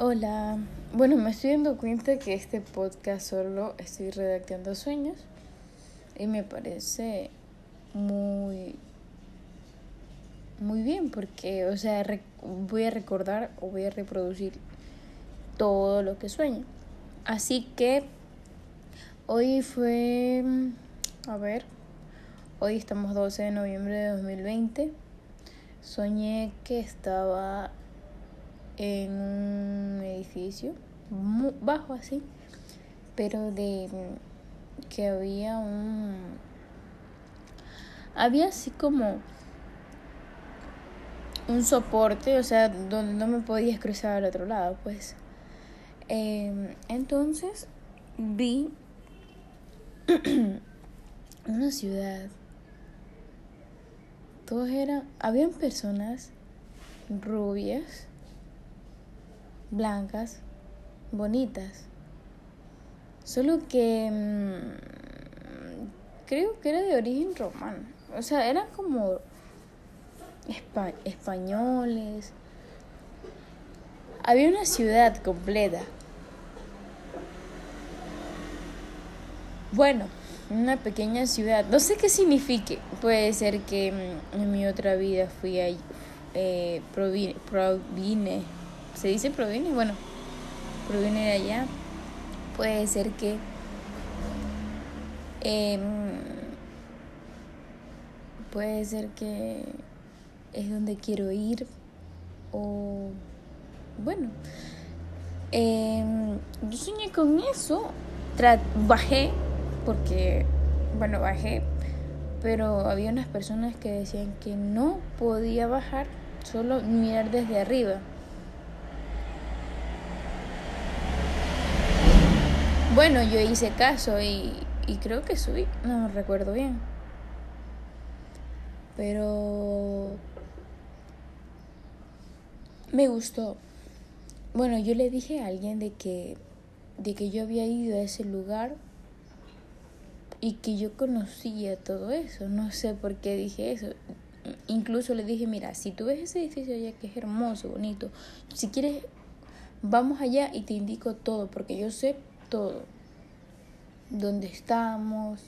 Hola, bueno, me estoy dando cuenta que este podcast solo estoy redactando sueños y me parece muy muy bien porque, o sea, voy a recordar o voy a reproducir todo lo que sueño. Así que hoy fue, a ver, hoy estamos 12 de noviembre de 2020. Soñé que estaba en un edificio bajo así, pero de que había un había así como un soporte, o sea, donde no me podías cruzar al otro lado, pues. Em, entonces vi una ciudad. Todos eran, habían personas rubias blancas, bonitas. Solo que mm, creo que era de origen romano. O sea, eran como españoles. Había una ciudad completa. Bueno, una pequeña ciudad. No sé qué signifique. Puede ser que mm, en mi otra vida fui ahí. Eh, provine se dice proviene, bueno, proviene de allá. Puede ser que em, puede ser que es donde quiero ir o bueno em, yo soñé con eso bajé porque bueno bajé pero había unas personas que decían que no podía bajar solo mirar desde arriba Bueno, yo hice caso y, creo que subí, no recuerdo bien. Pero me gustó. Bueno, yo le dije a alguien de que de que yo había ido a ese lugar y que yo conocía todo eso. No sé por qué dije eso. Incluso le dije, mira, si tú ves ese edificio allá que es hermoso, bonito, si quieres, vamos allá y te indico todo, porque yo sé todo. Dónde estamos,